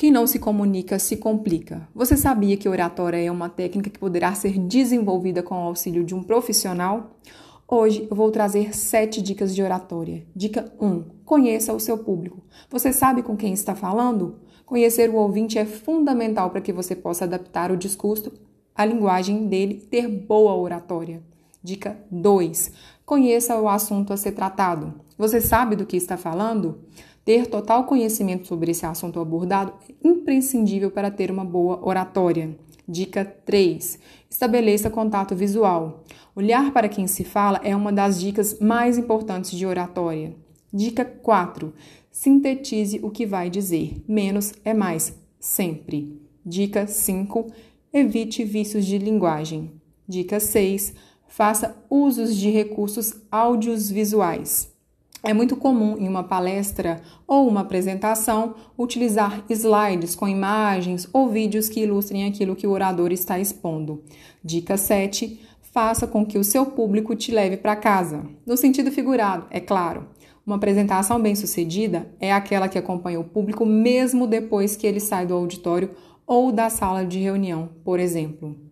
Quem não se comunica se complica. Você sabia que oratória é uma técnica que poderá ser desenvolvida com o auxílio de um profissional? Hoje eu vou trazer sete dicas de oratória. Dica 1: Conheça o seu público. Você sabe com quem está falando? Conhecer o ouvinte é fundamental para que você possa adaptar o discurso à linguagem dele e ter boa oratória. Dica 2: Conheça o assunto a ser tratado. Você sabe do que está falando? Ter total conhecimento sobre esse assunto abordado é imprescindível para ter uma boa oratória. Dica 3. Estabeleça contato visual. Olhar para quem se fala é uma das dicas mais importantes de oratória. Dica 4. Sintetize o que vai dizer. Menos é mais, sempre. Dica 5. Evite vícios de linguagem. Dica 6. Faça usos de recursos audiovisuais. É muito comum em uma palestra ou uma apresentação utilizar slides com imagens ou vídeos que ilustrem aquilo que o orador está expondo. Dica 7. Faça com que o seu público te leve para casa. No sentido figurado, é claro. Uma apresentação bem-sucedida é aquela que acompanha o público mesmo depois que ele sai do auditório ou da sala de reunião, por exemplo.